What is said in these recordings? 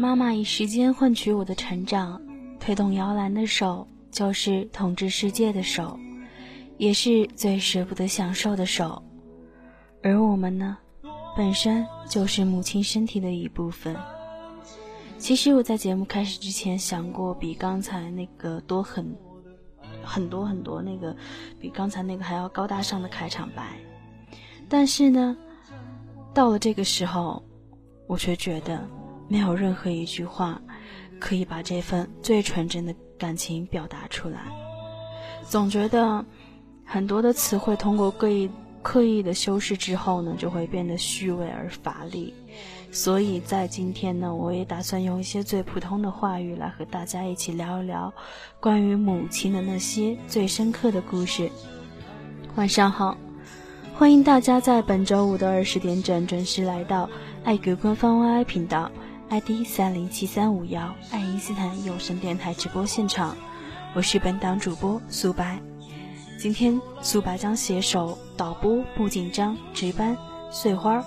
妈妈以时间换取我的成长，推动摇篮的手就是统治世界的手，也是最舍不得享受的手。而我们呢，本身就是母亲身体的一部分。其实我在节目开始之前想过，比刚才那个多很很多很多，那个比刚才那个还要高大上的开场白。但是呢，到了这个时候，我却觉得没有任何一句话可以把这份最纯真的感情表达出来。总觉得很多的词汇通过刻意刻意的修饰之后呢，就会变得虚伪而乏力。所以在今天呢，我也打算用一些最普通的话语来和大家一起聊一聊关于母亲的那些最深刻的故事。晚上好。欢迎大家在本周五的二十点整准时来到爱格官方 YY 频道，ID 三零七三五幺爱因斯坦有声电台直播现场，我是本档主播苏白。今天苏白将携手导播不紧张、值班碎花，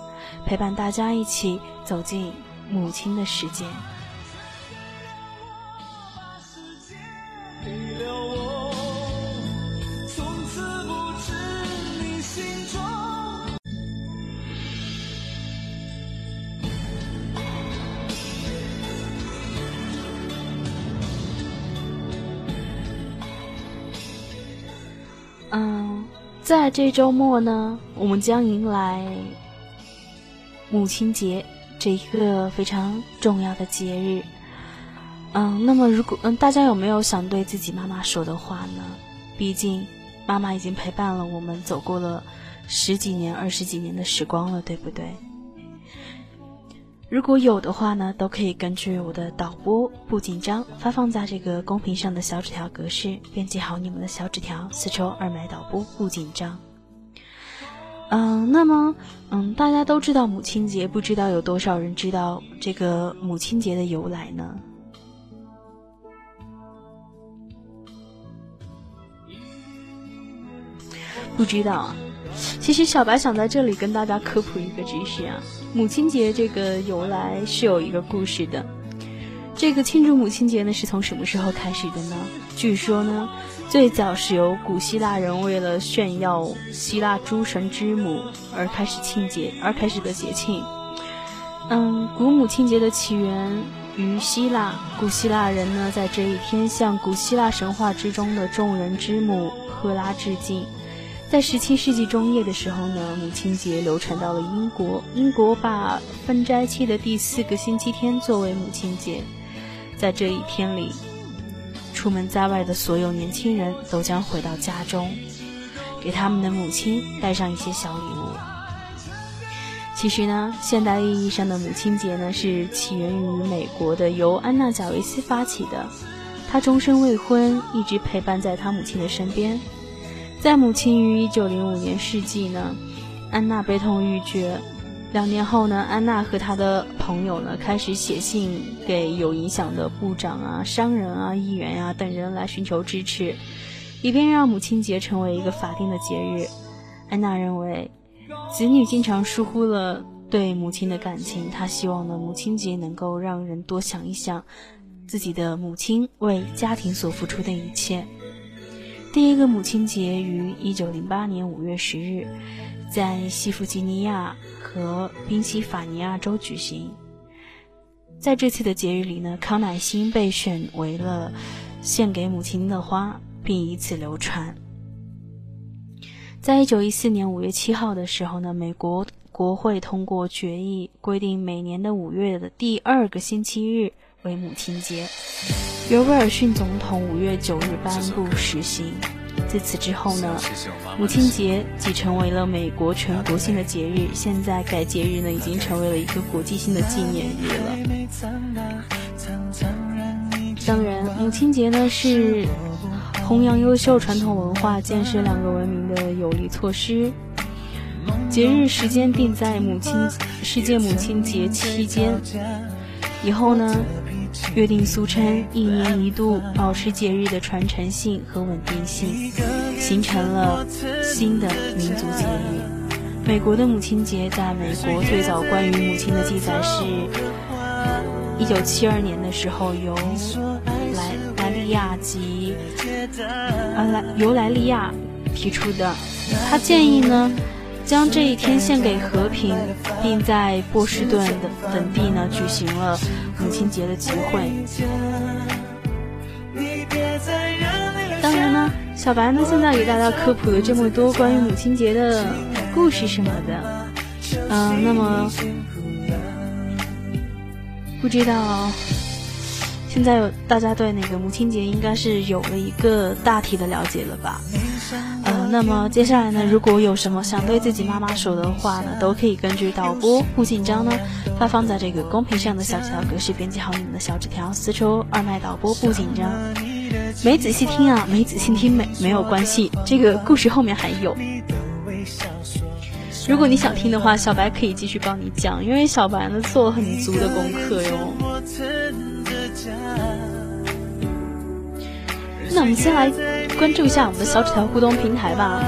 陪伴大家一起走进母亲的世界。嗯在这周末呢，我们将迎来母亲节这一个非常重要的节日。嗯，那么如果嗯，大家有没有想对自己妈妈说的话呢？毕竟，妈妈已经陪伴了我们走过了十几年、二十几年的时光了，对不对？如果有的话呢，都可以根据我的导播不紧张发放在这个公屏上的小纸条格式编辑好你们的小纸条，四抽二买导播不紧张。嗯，那么嗯，大家都知道母亲节，不知道有多少人知道这个母亲节的由来呢？不知道啊。其实小白想在这里跟大家科普一个知识啊。母亲节这个由来是有一个故事的。这个庆祝母亲节呢，是从什么时候开始的呢？据说呢，最早是由古希腊人为了炫耀希腊诸神之母而开始庆节而开始的节庆。嗯，古母亲节的起源于希腊，古希腊人呢在这一天向古希腊神话之中的众人之母赫拉致敬。在十七世纪中叶的时候呢，母亲节流传到了英国。英国把分斋期的第四个星期天作为母亲节，在这一天里，出门在外的所有年轻人都将回到家中，给他们的母亲带上一些小礼物。其实呢，现代意义上的母亲节呢，是起源于美国的，由安娜·贾维斯发起的。她终身未婚，一直陪伴在她母亲的身边。在母亲于一九零五年逝世呢，安娜悲痛欲绝。两年后呢，安娜和她的朋友呢开始写信给有影响的部长啊、商人啊、议员呀等人来寻求支持，以便让母亲节成为一个法定的节日。安娜认为，子女经常疏忽了对母亲的感情，她希望呢母亲节能够让人多想一想自己的母亲为家庭所付出的一切。第一个母亲节于一九零八年五月十日，在西弗吉尼亚和宾夕法尼亚州举行。在这次的节日里呢，康乃馨被选为了献给母亲的花，并以此流传。在一九一四年五月七号的时候呢，美国国会通过决议，规定每年的五月的第二个星期日为母亲节。由威尔逊总统五月九日颁布实行。自此之后呢，母亲节即成为了美国全国性的节日。现在该节日呢，已经成为了一个国际性的纪念日了。当然，母亲节呢是弘扬优秀传统文化、建设两个文明的有力措施。节日时间定在母亲世界母亲节期间。以后呢？约定俗称，一年一度，保持节日的传承性和稳定性，形成了新的民族节日。美国的母亲节，在美国最早关于母亲的记载是一九七二年的时候由莱莱利亚及呃莱由莱利亚提出的。他建议呢，将这一天献给和平，并在波士顿的等地呢举行了母亲节的集会。当然呢，小白呢现在给大家科普了这么多关于母亲节的故事什么的，嗯，那么不知道现在大家对那个母亲节应该是有了一个大体的了解了吧？那么接下来呢，如果有什么想对自己妈妈说的话呢，都可以根据导播不紧张呢发放在这个公屏上的小纸条格式编辑好你们的小纸条，私戳二麦导播不紧张。没仔细听啊，没仔细听没没有关系，这个故事后面还有。如果你想听的话，小白可以继续帮你讲，因为小白呢做了很足的功课哟。那我们先来关注一下我们的小纸条互动平台吧。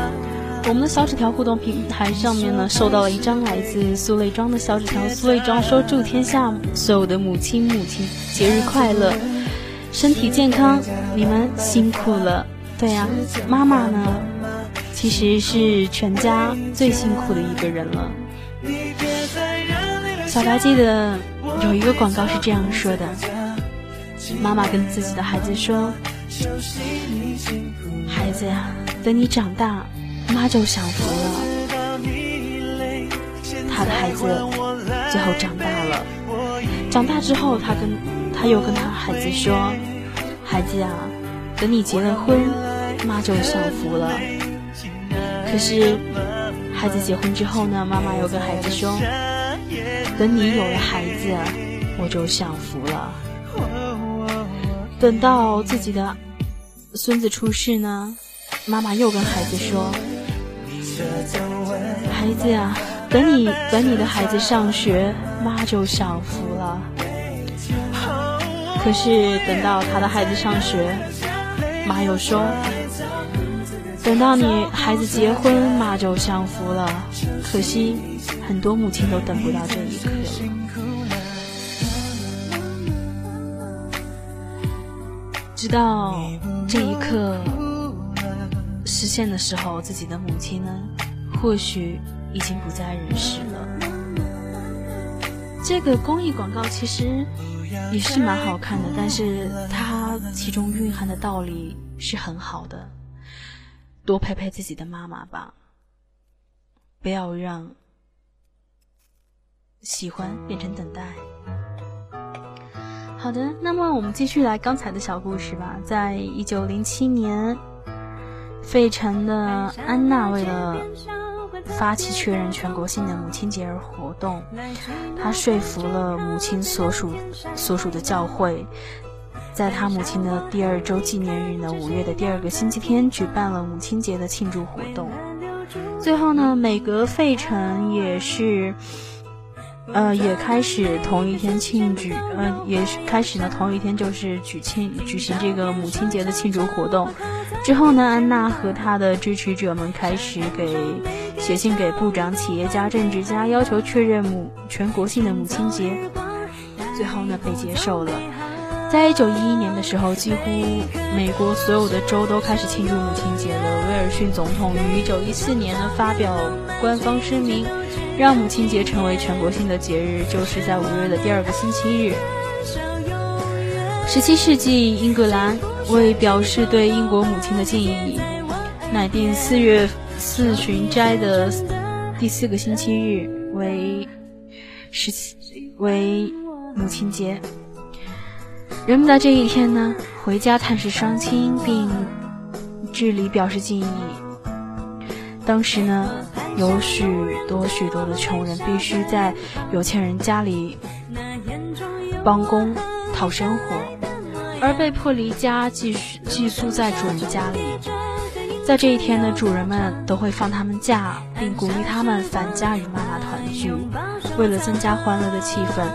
我们的小纸条互动平台上面呢，收到了一张来自苏磊庄的小纸条。苏磊庄说：“祝天下所有的母亲母亲节日快乐。”身体健康，你们辛苦了。对呀，妈妈呢，其实是全家最辛苦的一个人了。小白记得有一个广告是这样说的：妈妈跟自己的孩子说，孩子呀，等你长大，妈就享福了。他的孩子最后长大了，长大之后，他跟。他又跟他孩子说：“孩子呀，等你结了婚，妈就享福了。”可是，孩子结婚之后呢，妈妈又跟孩子说：“等你有了孩子，我就享福了。”等到自己的孙子出世呢，妈妈又跟孩子说：“孩子呀，等你等你的孩子上学，妈就享福了。”可是等到他的孩子上学，妈又说：“等到你孩子结婚，妈就享福了。”可惜很多母亲都等不到这一刻了。直到这一刻实现的时候，自己的母亲呢，或许已经不在人世了。这个公益广告其实。也是蛮好看的，但是它其中蕴含的道理是很好的。多陪陪自己的妈妈吧，不要让喜欢变成等待。好的，那么我们继续来刚才的小故事吧。在一九零七年，费城的安娜为了。发起确认全国性的母亲节而活动，她说服了母亲所属所属的教会，在他母亲的第二周纪念日呢，五月的第二个星期天举办了母亲节的庆祝活动。最后呢，每隔费城也是。呃，也开始同一天庆祝，呃，也是开始呢，同一天就是举庆举行这个母亲节的庆祝活动。之后呢，安娜和她的支持者们开始给写信给部长、企业家、政治家，要求确认母全国性的母亲节。最后呢，被接受了。在一九一一年的时候，几乎美国所有的州都开始庆祝母亲节了。威尔逊总统于一九一四年呢发表官方声明。让母亲节成为全国性的节日，就是在五月的第二个星期日。十七世纪，英格兰为表示对英国母亲的敬意，乃定四月四旬斋的第四个星期日为十七为母亲节。人们在这一天呢，回家探视双亲，并致礼表示敬意。当时呢。有许多许多的穷人必须在有钱人家里帮工讨生活，而被迫离家寄寄宿在主人家里。在这一天呢，主人们都会放他们假，并鼓励他们返家与妈妈团聚。为了增加欢乐的气氛，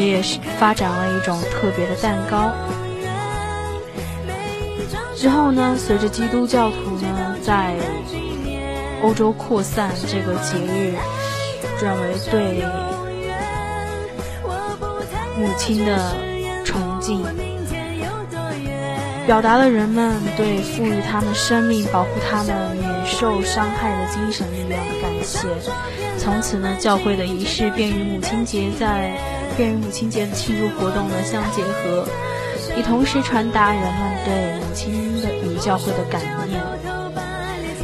也是发展了一种特别的蛋糕。之后呢，随着基督教徒呢在欧洲扩散这个节日，转为对母亲的崇敬，表达了人们对赋予他们生命、保护他们免受伤害的精神力量的感谢。从此呢，教会的仪式便与母亲节在便与母亲节的庆祝活动呢相结合，以同时传达人们对母亲的与教会的感念。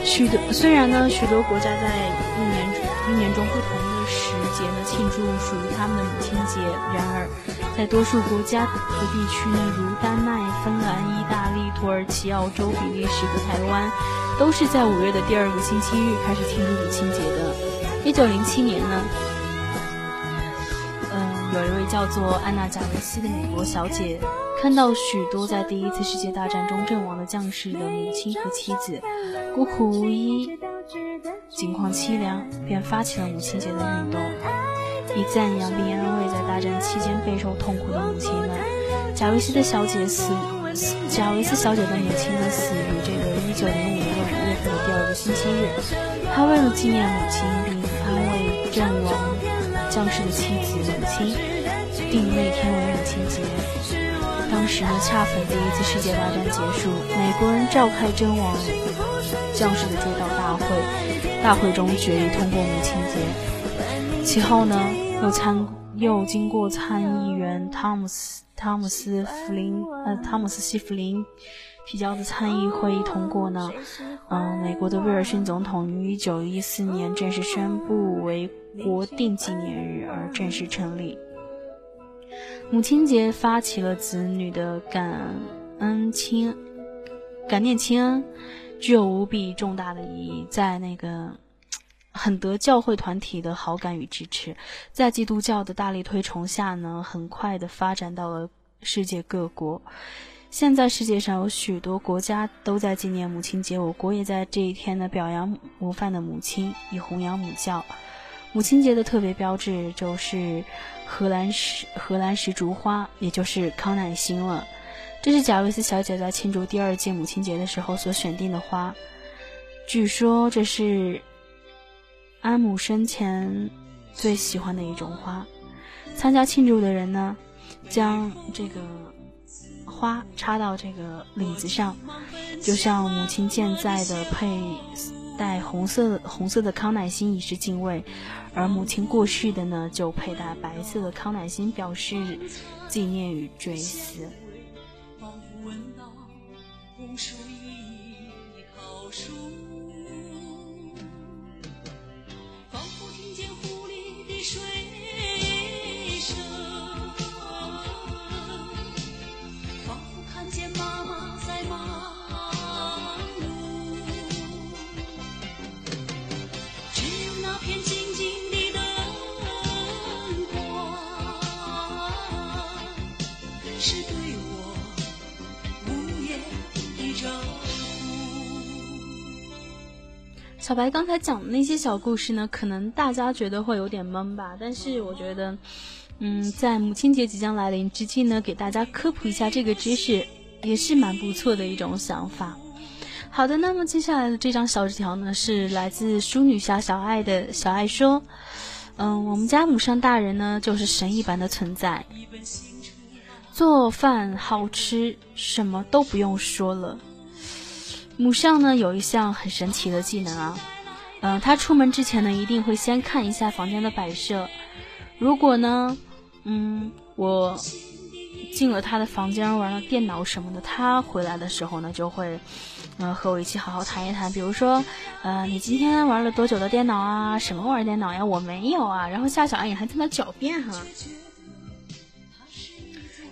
许多虽然呢，许多国家在一年一年中不同的时节呢庆祝属于他们的母亲节，然而在多数国家和地区呢，如丹麦、芬兰、意大利、土耳其、澳洲、比利时和台湾，都是在五月的第二个星期日开始庆祝母亲节的。一九零七年呢。有一位叫做安娜·贾维斯的美国小姐，看到许多在第一次世界大战中阵亡的将士的母亲和妻子孤苦无依、境况凄凉，便发起了母亲节的运动，以赞扬并安慰在大战期间备受痛苦的母亲们。贾维斯的小姐死，贾维斯小姐的母亲呢死于这个一九零五年五月份的第二个星期日。她为了纪念母亲并安慰阵亡。将士的妻子、母亲定那天为母亲节。当时，恰逢第一次世界大战结束，美国人召开阵亡将士的追悼大会，大会中决议通过母亲节。其后呢，又参又经过参议员汤姆斯汤姆斯弗林呃汤姆斯西弗林提交的参议会议通过呢，嗯，美国的威尔逊总统于一九一四年正式宣布为。国定纪念日而正式成立。母亲节发起了子女的感恩亲感念亲恩，具有无比重大的意义。在那个很得教会团体的好感与支持，在基督教的大力推崇下呢，很快的发展到了世界各国。现在世界上有许多国家都在纪念母亲节，我国也在这一天呢表扬模范的母亲，以弘扬母教。母亲节的特别标志就是荷兰石荷兰石竹花，也就是康乃馨了。这是贾维斯小姐在庆祝第二届母亲节的时候所选定的花。据说这是安姆生前最喜欢的一种花。参加庆祝的人呢，将这个花插到这个领子上，就像母亲健在的佩戴红色红色的康乃馨以示敬畏。而母亲过世的呢，就佩戴白色的康乃馨，表示纪念与追思。小白刚才讲的那些小故事呢，可能大家觉得会有点懵吧？但是我觉得，嗯，在母亲节即将来临之际呢，给大家科普一下这个知识，也是蛮不错的一种想法。好的，那么接下来的这张小纸条呢，是来自淑女侠小爱的。小爱说：“嗯，我们家母上大人呢，就是神一般的存在，做饭好吃，什么都不用说了。”母上呢有一项很神奇的技能啊，嗯，他出门之前呢一定会先看一下房间的摆设，如果呢，嗯，我进了他的房间玩了电脑什么的，他回来的时候呢就会，嗯，和我一起好好谈一谈，比如说，呃，你今天玩了多久的电脑啊？什么玩电脑呀？我没有啊。然后夏小爱也还在那狡辩哈，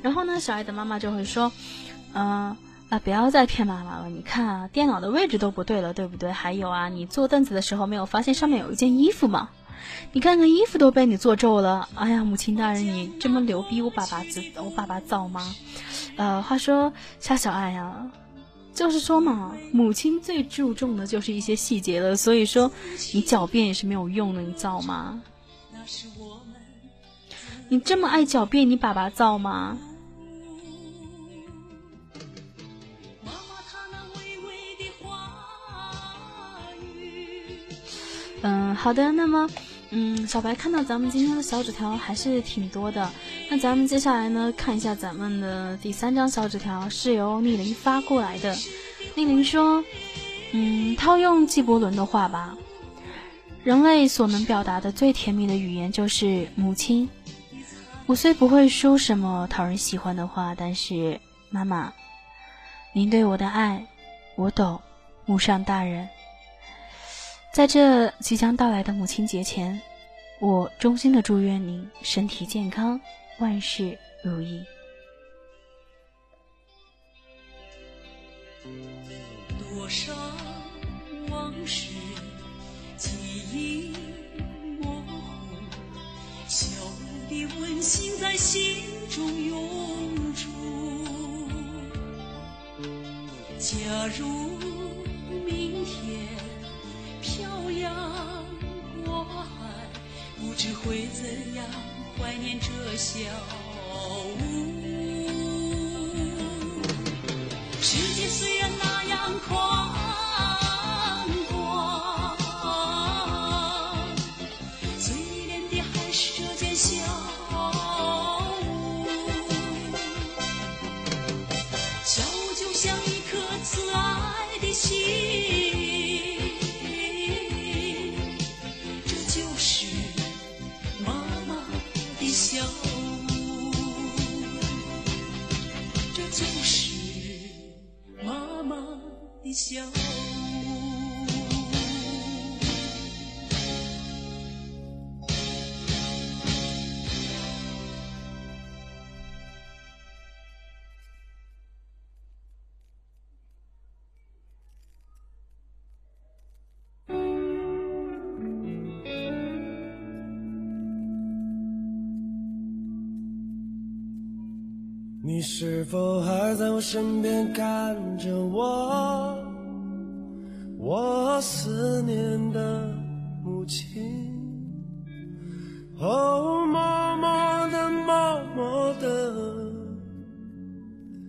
然后呢，小爱的妈妈就会说，嗯。啊！不要再骗妈妈了。你看啊，电脑的位置都不对了，对不对？还有啊，你坐凳子的时候没有发现上面有一件衣服吗？你看看衣服都被你做皱了。哎呀，母亲大人，你这么牛逼，我爸爸知我爸爸造吗？呃，话说夏小爱呀，就是说嘛，母亲最注重的就是一些细节了。所以说，你狡辩也是没有用的，你造吗？你这么爱狡辩，你爸爸造吗？嗯，好的，那么，嗯，小白看到咱们今天的小纸条还是挺多的。那咱们接下来呢，看一下咱们的第三张小纸条是由逆鳞发过来的。逆鳞说：“嗯，套用纪伯伦的话吧，人类所能表达的最甜蜜的语言就是母亲。我虽不会说什么讨人喜欢的话，但是妈妈，您对我的爱，我懂，母上大人。”在这即将到来的母亲节前，我衷心的祝愿您身体健康，万事如意。多少往事记忆模糊，小的温馨在心中永驻。假如明天。漂洋过海，不知会怎样怀念这小屋。世界虽然那样宽。你是否还在我身边看着我？我思念的母亲，哦，默默的，默默的，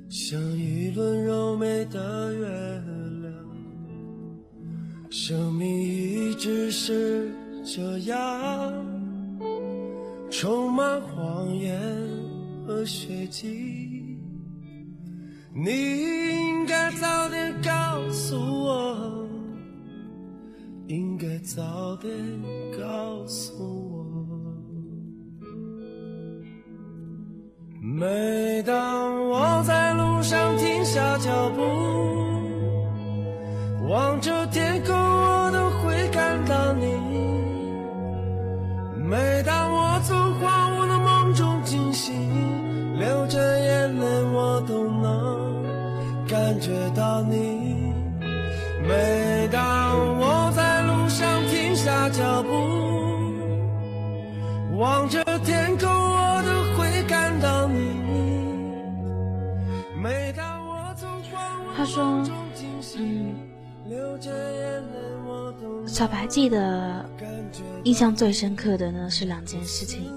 像一轮柔美的月亮。生命一直是这样，充满谎言和血迹。你应该早点告诉我。应该早点告诉我。每当我在路上停下脚步，望着小白记得印象最深刻的呢是两件事情。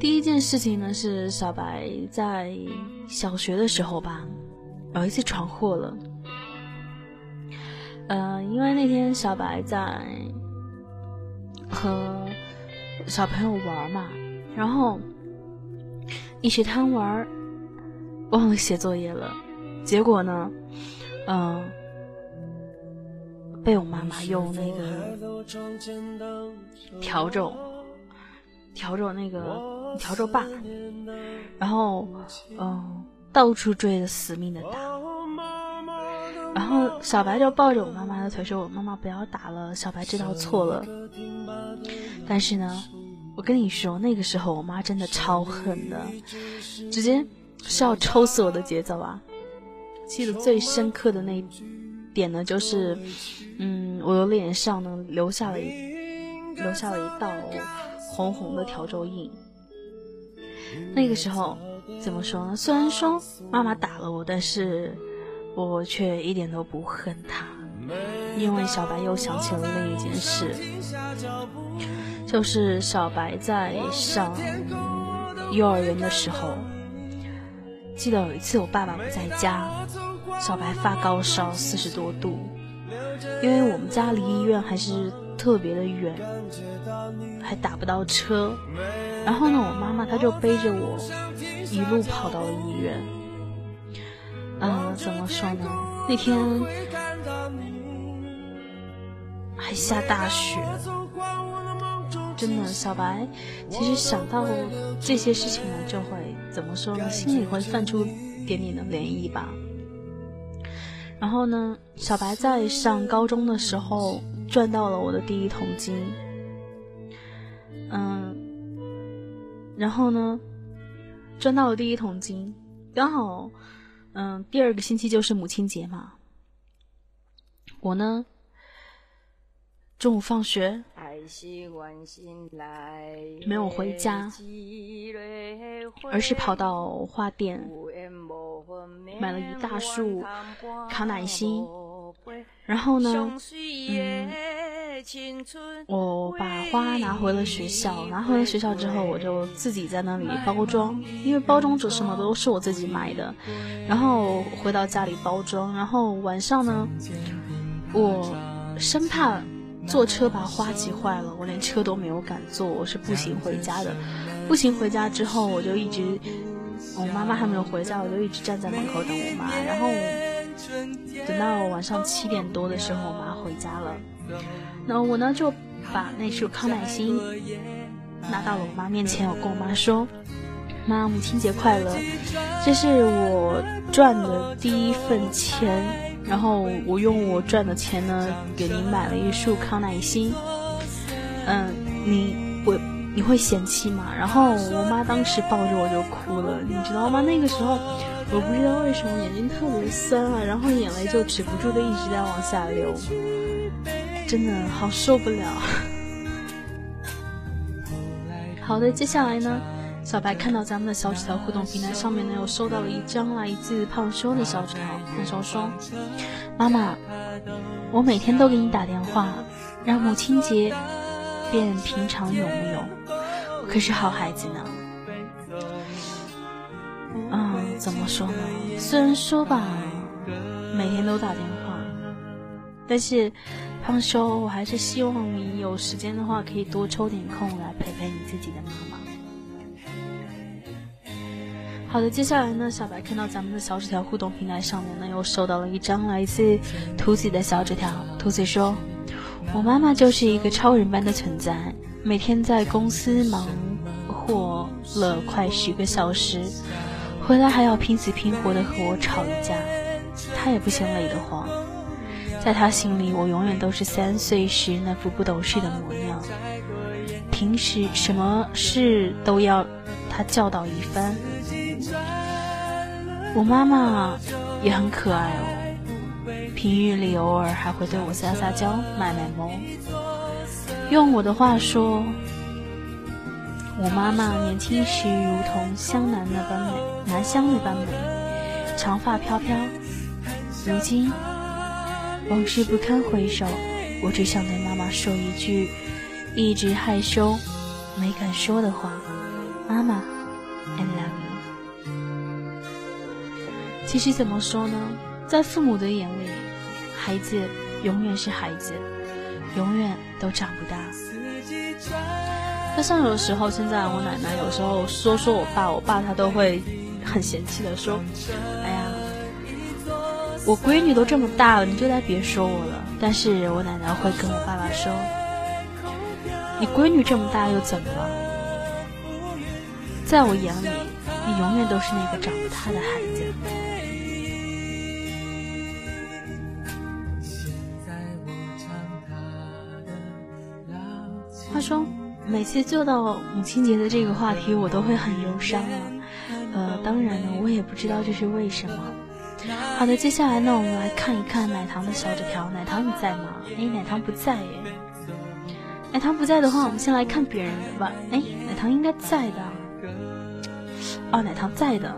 第一件事情呢是小白在小学的时候吧，有一次闯祸了。”嗯，因为那天小白在和小朋友玩嘛，然后一起贪玩，忘了写作业了，结果呢，嗯，被我妈妈用那个笤帚笤帚那个笤帚把，然后嗯，到处追着死命的打。然后小白就抱着我妈妈的腿说：“我妈妈不要打了。”小白知道错了，但是呢，我跟你说，那个时候我妈真的超狠的，直接是要抽死我的节奏啊！记得最深刻的那点呢，就是，嗯，我的脸上呢留下了一留下了一道红红的条皱印。那个时候怎么说呢？虽然说妈妈打了我，但是。我却一点都不恨她，因为小白又想起了另一件事，就是小白在上幼儿园的时候，记得有一次我爸爸不在家，小白发高烧四十多度，因为我们家离医院还是特别的远，还打不到车。然后呢，我妈妈她就背着我一路跑到了医院。嗯，怎么说呢？那天还下大雪，真的，小白其实想到这些事情呢，就会怎么说呢？心里会泛出点点的涟漪吧。然后呢，小白在上高中的时候赚到了我的第一桶金。嗯，然后呢，赚到了第一桶金，刚好，嗯，第二个星期就是母亲节嘛。我呢，中午放学没有回家，而是跑到花店。买了一大束康乃馨，然后呢，嗯，我把花拿回了学校。拿回了学校之后，我就自己在那里包装，因为包装纸什么都是我自己买的。然后回到家里包装，然后晚上呢，我生怕坐车把花挤坏了，我连车都没有敢坐，我是步行回家的。步行回家之后，我就一直。我妈妈还没有回家，我就一直站在门口等我妈。然后等到晚上七点多的时候，我妈回家了。那我呢就把那束康乃馨拿到了我妈面前，我跟我妈说：“妈，母亲节快乐！这是我赚的第一份钱，然后我用我赚的钱呢给您买了一束康乃馨。嗯，你我。”你会嫌弃吗？然后我妈当时抱着我就哭了，你知道吗？那个时候我不知道为什么眼睛特别酸啊，然后眼泪就止不住的一直在往下流，真的好受不了。好的，接下来呢，小白看到咱们的小纸条互动平台上面呢，又收到了一张来自胖叔的小纸条。胖叔说：“妈妈，我每天都给你打电话，让母亲节变平常，有木有？”可是好孩子呢，嗯，怎么说呢？虽然说吧，每天都打电话，但是胖叔，我还是希望你有时间的话，可以多抽点空来陪陪你自己的妈妈。好的，接下来呢，小白看到咱们的小纸条互动平台上面呢，又收到了一张来自兔子的小纸条。兔子说：“我妈妈就是一个超人般的存在。”每天在公司忙活了快十个小时，回来还要拼死拼活的和我吵一架，她也不嫌累得慌。在她心里，我永远都是三岁时那副不懂事的模样。平时什么事都要她教导一番。我妈妈也很可爱哦，平日里偶尔还会对我撒撒娇、卖卖萌。用我的话说，我妈妈年轻时如同湘南那般美，南湘那般美，长发飘飘。如今往事不堪回首，我只想对妈妈说一句，一直害羞没敢说的话：妈妈，I love。其实怎么说呢，在父母的眼里，孩子永远是孩子。永远都长不大。就像有时候，现在我奶奶有时候说说我爸，我爸他都会很嫌弃的说：“哎呀，我闺女都这么大了，你就再别说我了。”但是我奶奶会跟我爸爸说：“你闺女这么大又怎么了？在我眼里，你永远都是那个长不大的孩子。”他说每次做到母亲节的这个话题，我都会很忧伤啊。呃，当然呢，我也不知道这是为什么。好的，接下来呢，我们来看一看奶糖的小纸条。奶糖你在吗？哎，奶糖不在耶。奶糖不在的话，我们先来看别人的吧。哎，奶糖应该在的。哦，奶糖在的。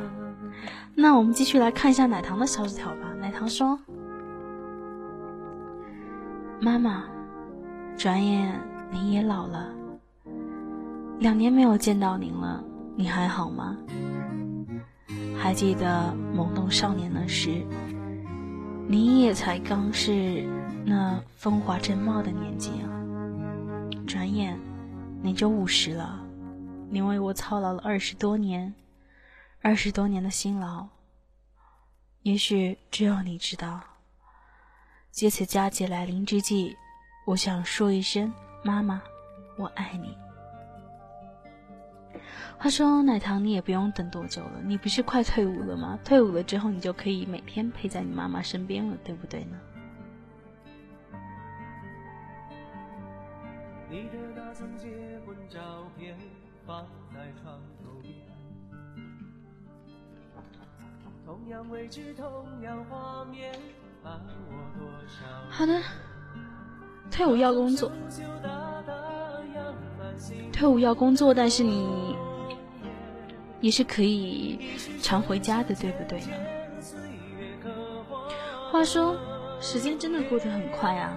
那我们继续来看一下奶糖的小纸条吧。奶糖说：“妈妈，转眼。”您也老了，两年没有见到您了，你还好吗？还记得懵懂少年那时，您也才刚是那风华正茂的年纪啊。转眼你就五十了。你为我操劳了二十多年，二十多年的辛劳，也许只有你知道。借此佳节来临之际，我想说一声：妈妈，我爱你。话说奶糖，你也不用等多久了，你不是快退伍了吗？退伍了之后，你就可以每天陪在你妈妈身边了，对不对呢？你的那张结婚照片放在床头边，同样位置，同样画面，伴我多少好的，退伍要工作，退伍要工作，但是你也是可以常回家的，对不对呢？话说，时间真的过得很快啊，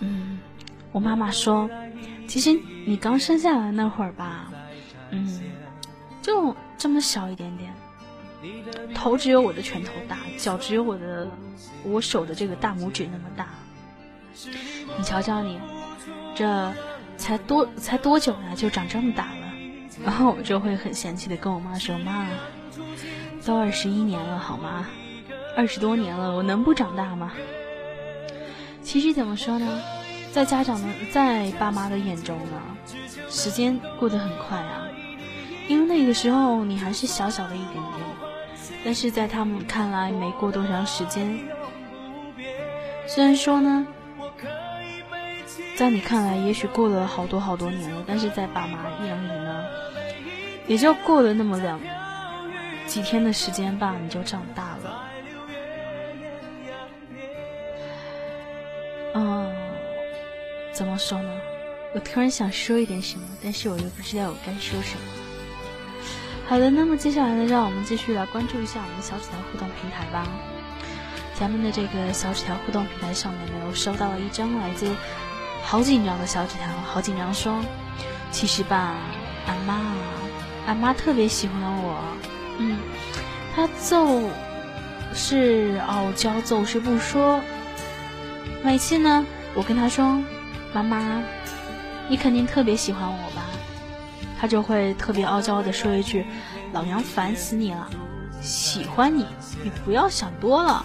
嗯。我妈妈说：“其实你刚生下来那会儿吧，嗯，就这么小一点点，头只有我的拳头大，脚只有我的我手的这个大拇指那么大。你瞧瞧你，这才多才多久呀，就长这么大了。”然后我就会很嫌弃的跟我妈说：“妈，都二十一年了好吗？二十多年了，我能不长大吗？”其实怎么说呢？在家长的，在爸妈的眼中呢，时间过得很快啊，因为那个时候你还是小小的一点点，但是在他们看来没过多长时间。虽然说呢，在你看来也许过了好多好多年了，但是在爸妈眼里呢，也就过了那么两几天的时间吧，你就长大了。嗯。怎么说呢？我突然想说一点什么，但是我又不知道我该说什么。好的，那么接下来呢，让我们继续来关注一下我们的小纸条互动平台吧。咱们的这个小纸条互动平台上面呢，我收到了一张来自好紧张的小纸条，好紧张，说其实吧，俺妈，俺妈特别喜欢我，嗯，她就是傲娇，就是不说。每次呢，我跟她说。妈妈，你肯定特别喜欢我吧？她就会特别傲娇的说一句：“老娘烦死你了，喜欢你，你不要想多了。”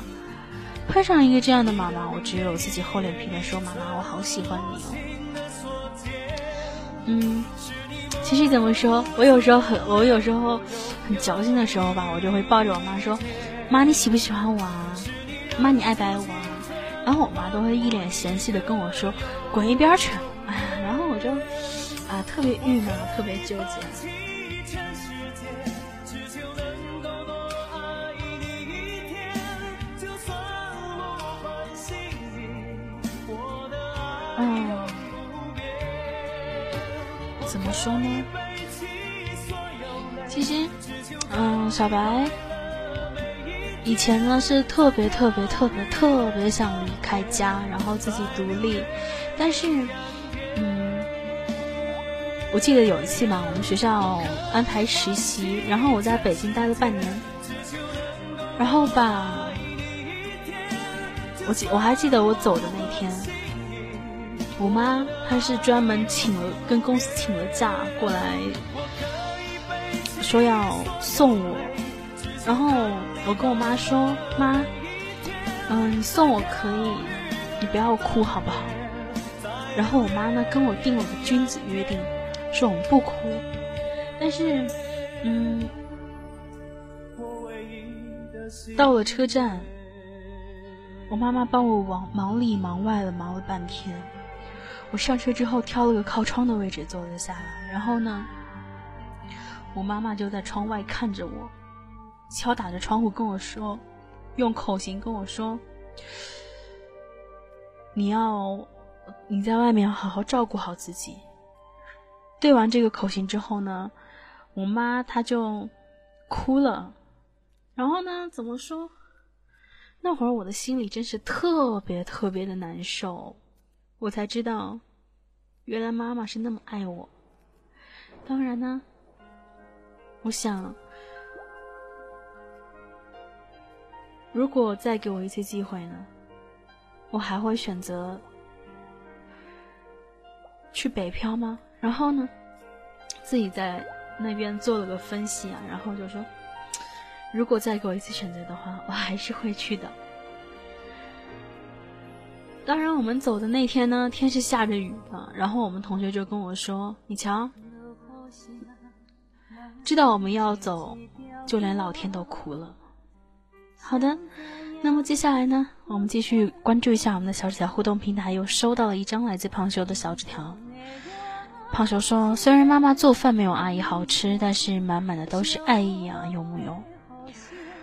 碰上一个这样的妈妈，我只有自己厚脸皮的说：“妈妈，我好喜欢你哦。”嗯，其实怎么说，我有时候很，我有时候很矫情的时候吧，我就会抱着我妈说：“妈，你喜不喜欢我啊？妈，你爱不爱我？”啊然后我妈都会一脸嫌弃的跟我说：“滚一边去！”哎呀，然后我就啊特别郁闷，特别纠结。么说呢？其实，嗯，小白。以前呢是特别特别特别特别想离开家，然后自己独立，但是，嗯，我记得有一次嘛，我们学校安排实习，然后我在北京待了半年，然后吧，我记我还记得我走的那天，我妈她是专门请了跟公司请了假过来，说要送我，然后。我跟我妈说：“妈，嗯，你送我可以，你不要哭好不好？”然后我妈呢跟我定了个君子约定，说我们不哭。但是，嗯，到了车站，我妈妈帮我忙忙里忙外的忙了半天。我上车之后挑了个靠窗的位置坐了下来，然后呢，我妈妈就在窗外看着我。敲打着窗户跟我说，用口型跟我说：“你要你在外面好好照顾好自己。”对完这个口型之后呢，我妈她就哭了。然后呢，怎么说？那会儿我的心里真是特别特别的难受。我才知道，原来妈妈是那么爱我。当然呢，我想。如果再给我一次机会呢，我还会选择去北漂吗？然后呢，自己在那边做了个分析啊，然后就说，如果再给我一次选择的话，我还是会去的。当然，我们走的那天呢，天是下着雨的。然后我们同学就跟我说：“你瞧，知道我们要走，就连老天都哭了。”好的，那么接下来呢，我们继续关注一下我们的小纸条互动平台，又收到了一张来自胖熊的小纸条。胖熊说：“虽然妈妈做饭没有阿姨好吃，但是满满的都是爱意啊，有木有？”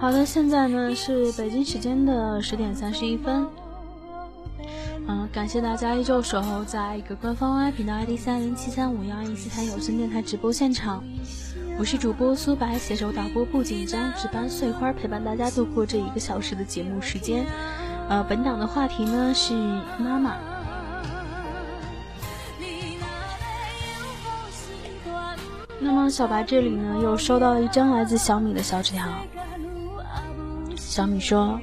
好的，现在呢是北京时间的十点三十一分。嗯，感谢大家依旧守候在一个官方 Y 频道 ID 三零七三五幺一四台有声电台直播现场。我是主播苏白，携手导播不紧张，值班碎花陪伴大家度过这一个小时的节目时间。呃，本档的话题呢是妈妈。那么小白这里呢又收到了一张来自小米的小纸条。小米说：“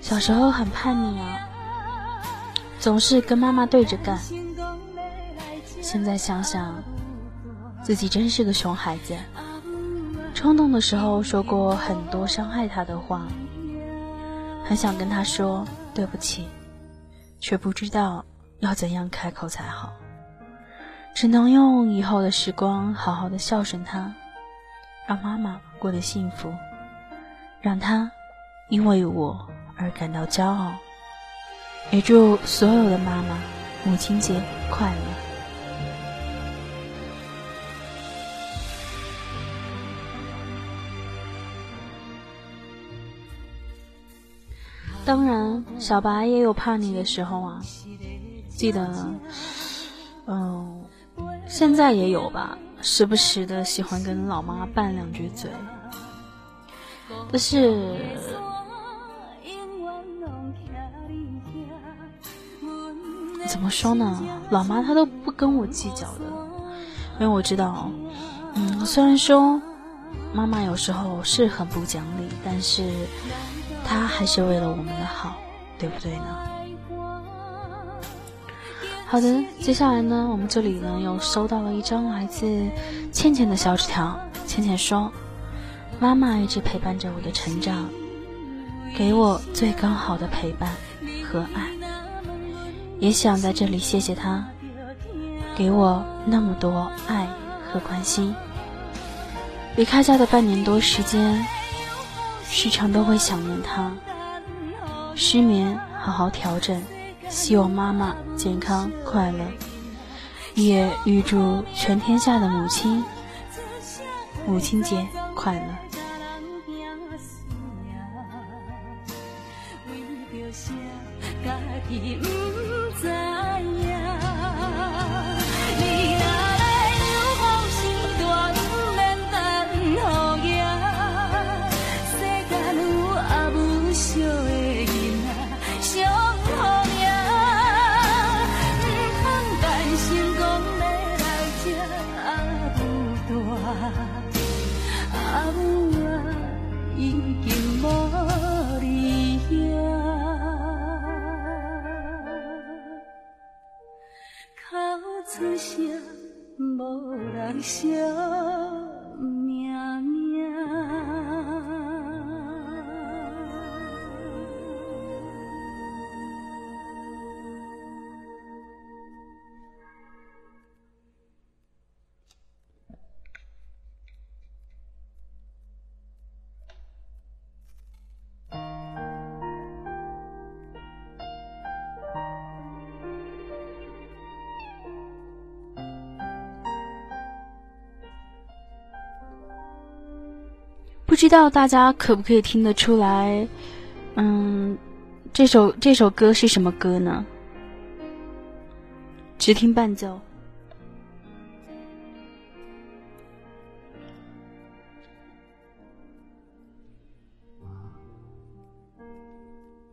小时候很叛逆啊，总是跟妈妈对着干。现在想想，自己真是个熊孩子，冲动的时候说过很多伤害她的话，很想跟她说对不起，却不知道要怎样开口才好。”只能用以后的时光好好的孝顺她，让妈妈过得幸福，让她因为我而感到骄傲。也祝所有的妈妈母亲节快乐。当然，小白也有叛逆的时候啊，记得，嗯。现在也有吧，时不时的喜欢跟老妈拌两句嘴。但是，怎么说呢？老妈她都不跟我计较的，因为我知道，嗯，虽然说妈妈有时候是很不讲理，但是她还是为了我们的好，对不对呢？好的，接下来呢，我们这里呢又收到了一张来自倩倩的小纸条。倩倩说：“妈妈一直陪伴着我的成长，给我最刚好的陪伴和爱，也想在这里谢谢她，给我那么多爱和关心。离开家的半年多时间，时常都会想念她，失眠，好好调整。”希望妈妈健康快乐，也预祝全天下的母亲母亲节快乐。为了？家己不在。道大家可不可以听得出来，嗯，这首这首歌是什么歌呢？只听伴奏。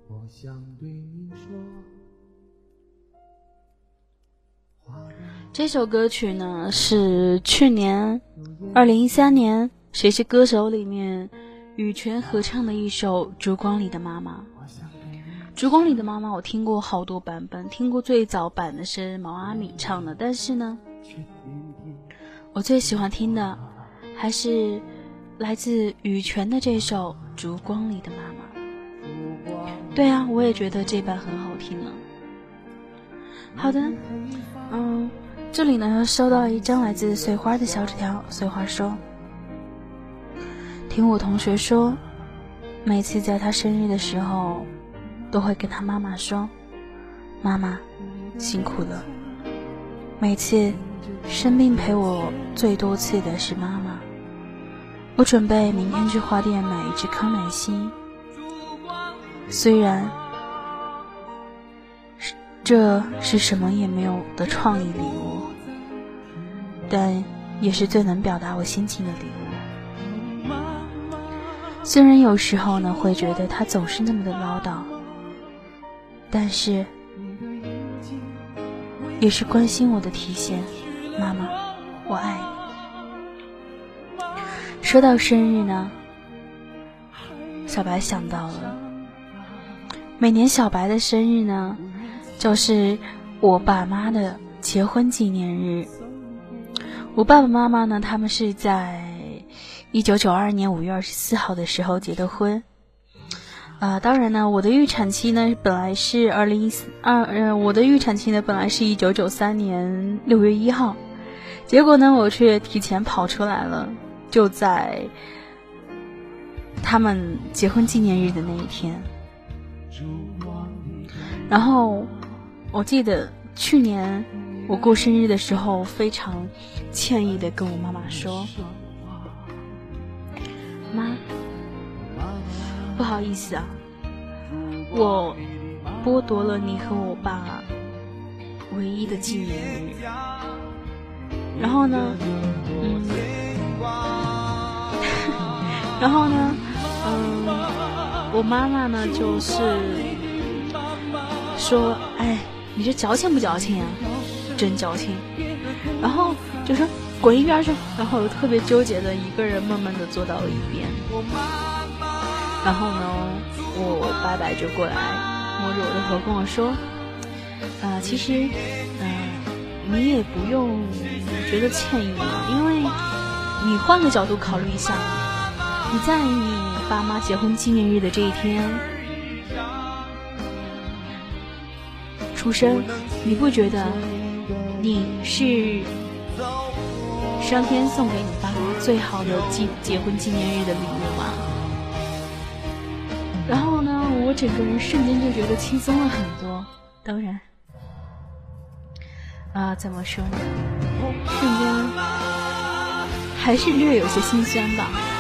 我想对你说。这首歌曲呢是去年二零一三年《谁是歌手》里面羽泉合唱的一首《烛光里的妈妈》。《烛光里的妈妈》我听过好多版本，听过最早版的是毛阿敏唱的，但是呢，我最喜欢听的还是来自羽泉的这首《烛光里的妈妈》。对啊，我也觉得这版很好听呢。好的，嗯。这里呢，收到一张来自碎花的小纸条。碎花说：“听我同学说，每次在他生日的时候，都会跟他妈妈说：‘妈妈，辛苦了。’每次生病陪我最多次的是妈妈。我准备明天去花店买一支康乃馨。虽然这是什么也没有的创意礼物。”但也是最能表达我心情的礼物。虽然有时候呢会觉得他总是那么的唠叨，但是也是关心我的体现。妈妈，我爱你。说到生日呢，小白想到了，每年小白的生日呢，就是我爸妈的结婚纪念日。我爸爸妈妈呢？他们是在一九九二年五月二十四号的时候结的婚。啊，当然呢，我的预产期呢本来是二零一四二，呃，我的预产期呢本来是一九九三年六月一号，结果呢我却提前跑出来了，就在他们结婚纪念日的那一天。然后我记得去年。我过生日的时候，非常歉意的跟我妈妈说：“妈，不好意思啊，我剥夺了你和我爸唯一的纪念日。然后呢，嗯，然后呢，嗯，我妈妈呢就是说，哎，你这矫情不矫情啊？”真矫情，然后就说滚一边去，然后特别纠结的一个人慢慢的坐到了一边，然后呢，我爸爸就过来摸着我的头跟我说，啊，其实，嗯，你也不用觉得歉意嘛，因为你换个角度考虑一下，你在你爸妈结婚纪念日的这一天出生，你不觉得？你是上天送给你爸最好的纪结婚纪念日的礼物吗？然后呢，我整个人瞬间就觉得轻松了很多。当然，啊，怎么说呢？瞬间还是略有些心酸吧。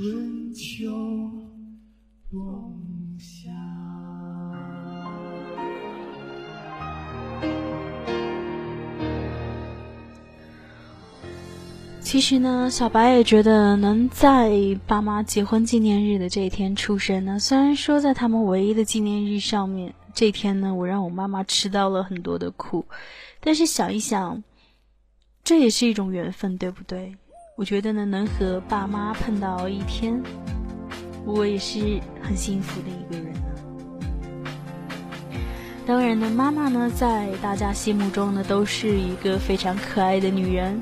春秋冬夏其实呢，小白也觉得能在爸妈结婚纪念日的这一天出生呢，虽然说在他们唯一的纪念日上面，这天呢，我让我妈妈吃到了很多的苦，但是想一想，这也是一种缘分，对不对？我觉得呢，能和爸妈碰到一天，我也是很幸福的一个人。当然呢，妈妈呢，在大家心目中呢，都是一个非常可爱的女人。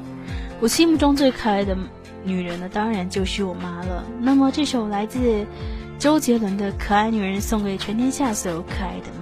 我心目中最可爱的女人呢，当然就是我妈了。那么，这首来自周杰伦的《可爱女人》送给全天下所有可爱的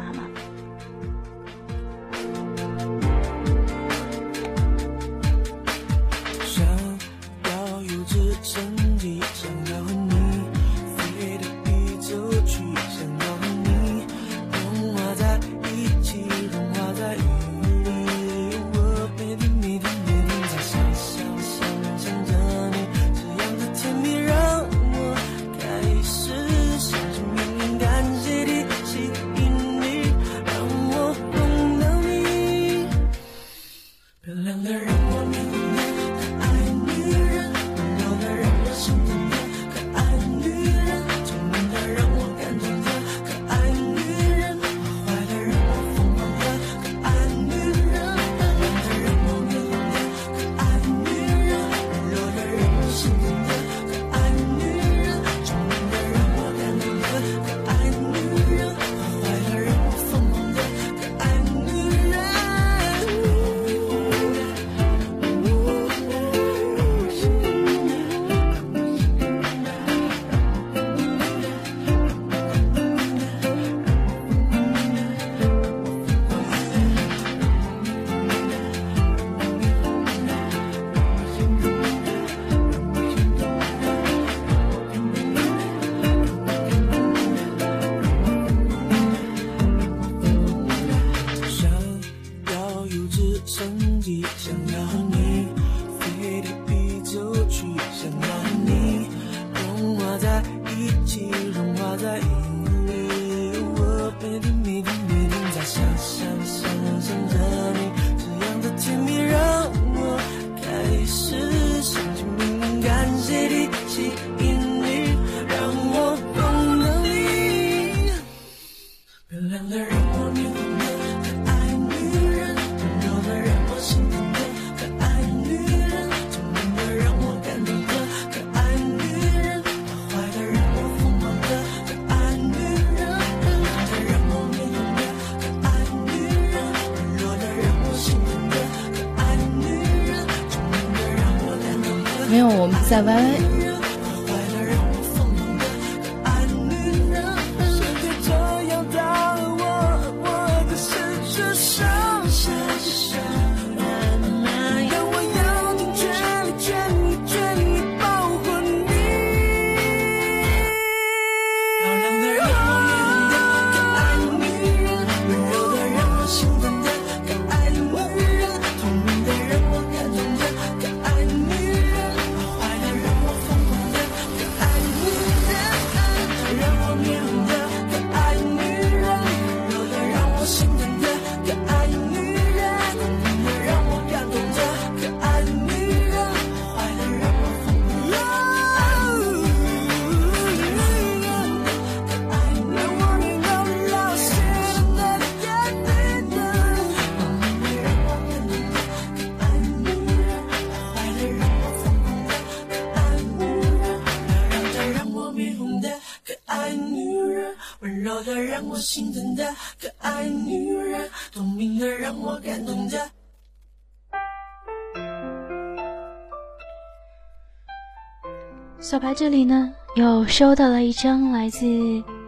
白这里呢，又收到了一张来自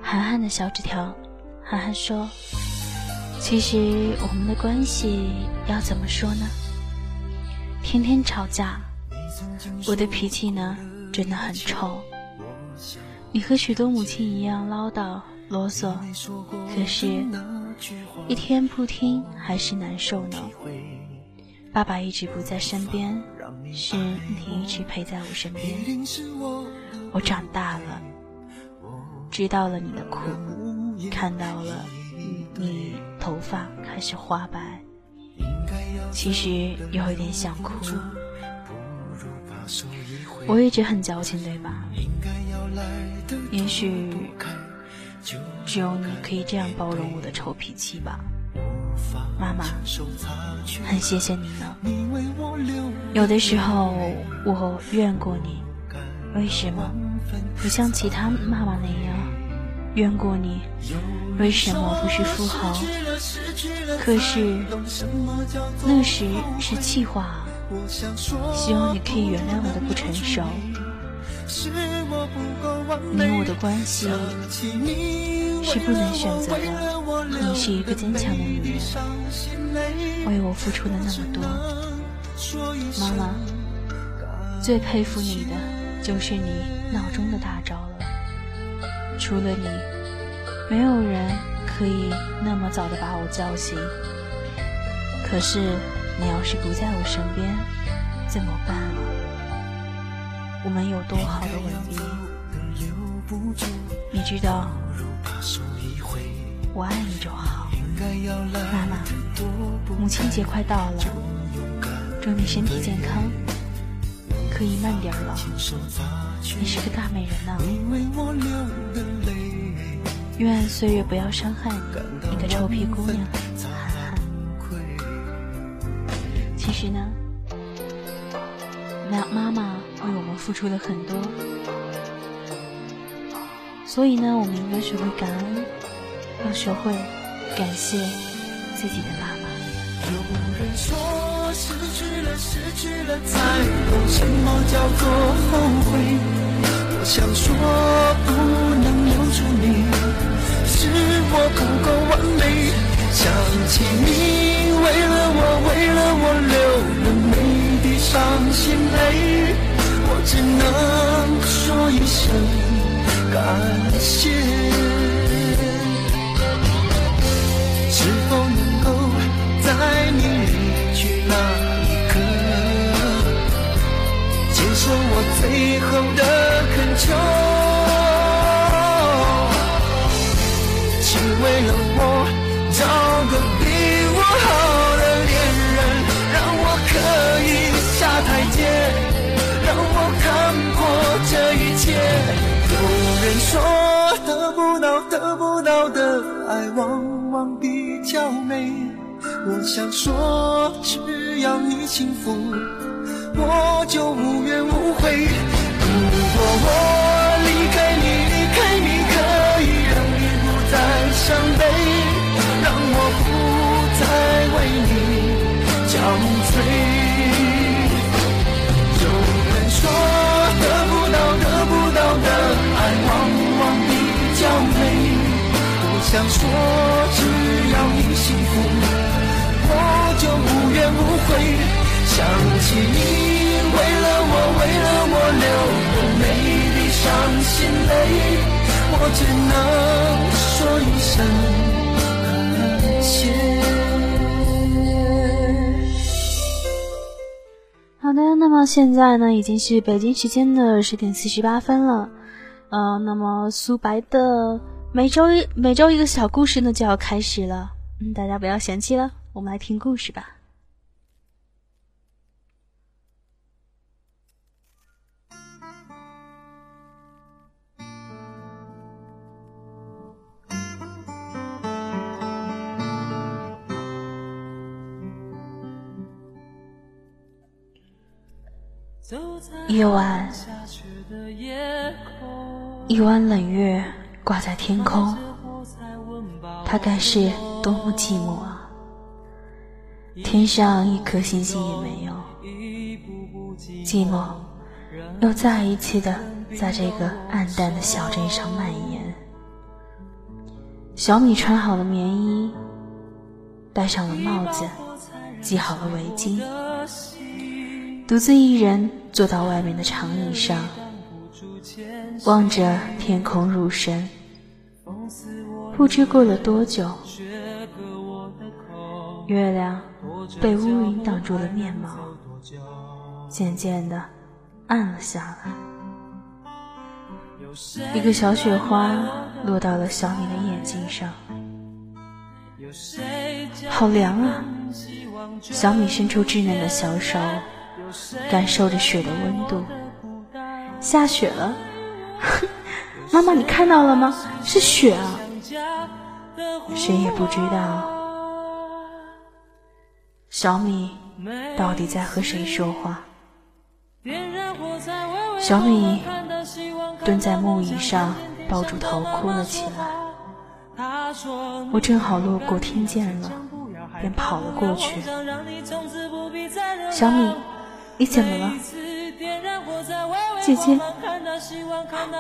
涵涵的小纸条。涵涵说：“其实我们的关系要怎么说呢？天天吵架，我的脾气呢真的很臭。你和许多母亲一样唠叨啰嗦，可是，一天不听还是难受呢。爸爸一直不在身边。”是你一直陪在我身边，我长大了，知道了你的苦，看到了你头发开始花白，其实有一点想哭。我一直很矫情，对吧？也许只有你可以这样包容我的臭脾气吧。妈妈，很谢谢你呢。有的时候我怨过你，为什么？不像其他妈妈那样怨过你，为什么不是富豪？可是那时是气话，希望你可以原谅我的不成熟。你我的关系是不能选择的，你是一个坚强的女人，为我付出了那么多，妈妈最佩服你的就是你脑中的大招了。除了你，没有人可以那么早的把我叫醒。可是你要是不在我身边，怎么办啊？我们有多好的吻别？你知道，我爱你就好。妈妈，母亲节快到了，祝你身体健康，可以慢点了。你是个大美人呐。愿岁月不要伤害你，一个臭屁姑娘。涵涵。其实呢，那妈妈。为我们付出了很多，所以呢，我们应该学会感恩，要学会感谢自己的爸妈。有人说失去了，失去了才懂什么叫做后悔。我想说不能留住你，是我不够完美。想起你为了我，为了我流了每滴伤心泪。我只能说一声感谢。是否能够在你离去那一刻，接受我最后的恳求？说得不到得不到的爱往往比较美。我想说，只要你幸福，我就无怨无悔。如果我离开你，离开你可以让你不再伤悲，想说，只要你幸福，我就无怨无悔。想起你为了我，为了我流的每滴伤心泪，我只能说一声感谢。好的，那么现在呢，已经是北京时间的十点四十八分了。呃，那么苏白的。每周一每周一个小故事呢就要开始了，嗯，大家不要嫌弃了，我们来听故事吧。夜晚，一弯冷月。挂在天空，它该是多么寂寞啊！天上一颗星星也没有，寂寞又再一次的在这个暗淡的小镇上蔓延。小米穿好了棉衣，戴上了帽子，系好了围巾，独自一人坐到外面的长椅上，望着天空入神。不知过了多久，月亮被乌云挡住了面貌，渐渐的暗了下来。一个小雪花落到了小米的眼睛上，好凉啊！小米伸出稚嫩的小手，感受着雪的温度。下雪了，妈妈，你看到了吗？是雪啊！谁也不知道小米到底在和谁说话。小米蹲在木椅上，抱住头哭了起来。我正好路过，听见了，便跑了过去。小米，你怎么了？姐姐，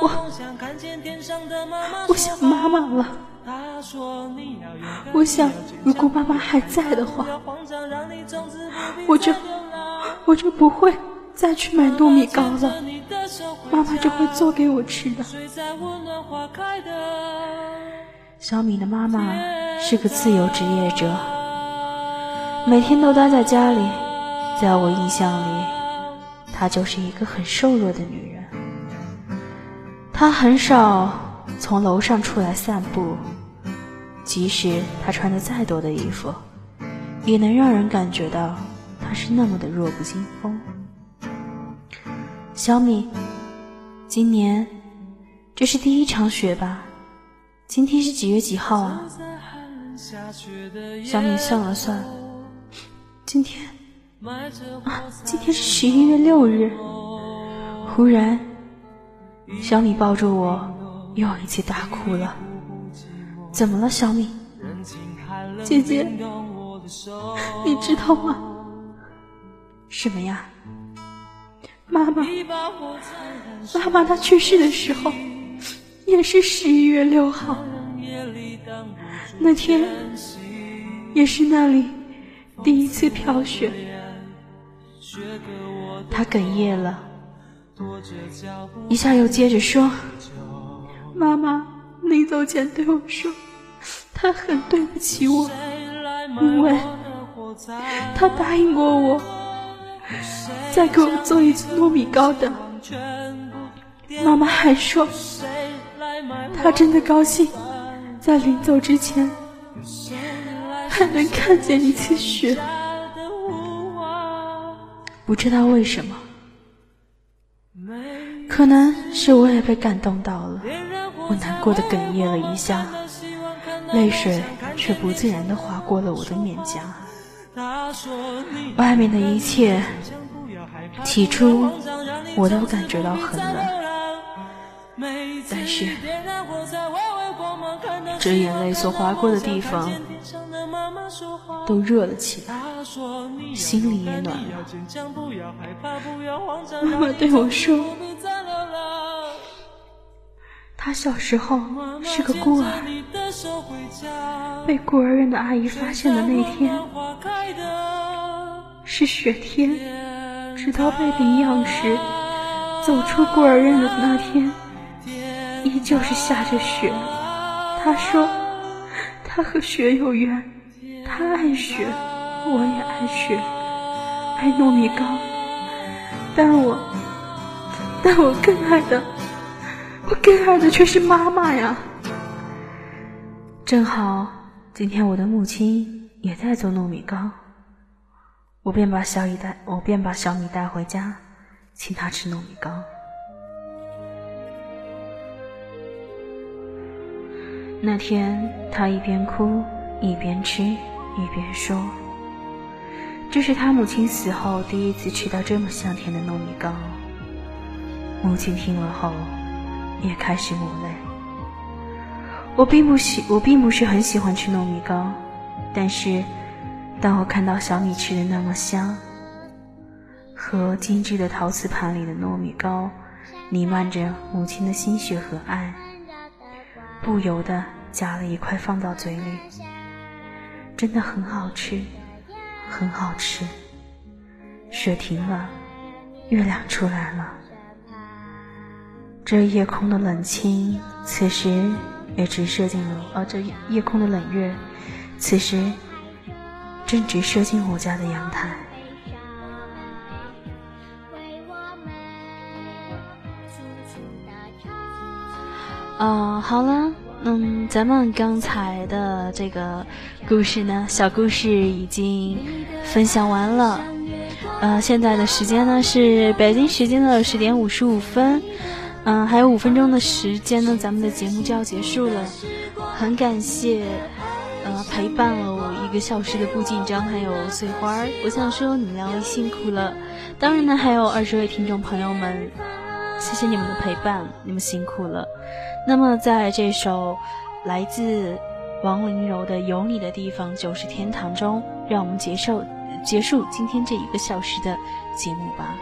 我我想妈妈了。我想，如果妈妈还在的话，我就我就不会再去买糯米糕了。妈妈就会做给我吃的。小米的妈妈是个自由职业者，每天都待在家里。在我印象里，她就是一个很瘦弱的女人。她很少从楼上出来散步。即使她穿的再多的衣服，也能让人感觉到她是那么的弱不禁风。小米，今年这是第一场雪吧？今天是几月几号啊？小米算了算，今天啊，今天是十一月六日。忽然，小米抱着我，又一起大哭了。怎么了，小米？姐姐，你知道吗？什么呀？妈妈，妈妈她去世的时候也是十一月六号，那天也是那里第一次飘雪。他哽咽了，一下又接着说：“妈妈临走前对我说。”他很对不起我，因为他答应过我，再给我做一次糯米糕的。妈妈还说，他真的高兴，在临走之前还能看见一次雪。不知道为什么，可能是我也被感动到了，我难过的哽咽了一下。泪水却不自然的划过了我的脸颊。外面的一切，起初我都感觉到很冷，但是这眼泪所划过的地方都热了起来，心里也暖了。妈妈对我说。他小时候是个孤儿，被孤儿院的阿姨发现的那天是雪天，直到被领养时走出孤儿院的那天，依旧是下着雪。他说他和雪有缘，他爱雪，我也爱雪，爱糯米糕，但我，但我更爱的。我更爱的却是妈妈呀！正好今天我的母亲也在做糯米糕，我便把小米带，我便把小米带回家，请她吃糯米糕。那天他一边哭一边吃一边说：“这是他母亲死后第一次吃到这么香甜的糯米糕。”母亲听了后。也开始流泪。我并不喜，我并不是很喜欢吃糯米糕，但是当我看到小米吃的那么香，和精致的陶瓷盘里的糯米糕弥漫着母亲的心血和爱，不由得夹了一块放到嘴里，真的很好吃，很好吃。雪停了，月亮出来了。这夜空的冷清，此时也直射进了啊！这夜空的冷月，此时正直射进我家的阳台。嗯，好了，嗯，咱们刚才的这个故事呢，小故事已经分享完了。呃，现在的时间呢是北京时间的十点五十五分。嗯，还有五分钟的时间呢，咱们的节目就要结束了。很感谢，呃，陪伴了我一个小时的不紧张，还有碎花。我想说，你们两位辛苦了。当然呢，还有二十位听众朋友们，谢谢你们的陪伴，你们辛苦了。那么在这首来自王麟柔的《有你的地方就是天堂》中，让我们结束结束今天这一个小时的节目吧。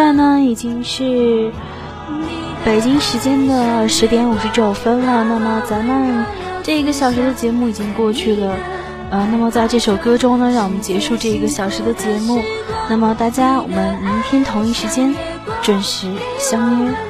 现在呢，已经是北京时间的十点五十九分了。那么咱们这一个小时的节目已经过去了，呃，那么在这首歌中呢，让我们结束这一个小时的节目。那么大家，我们明天同一时间准时相约。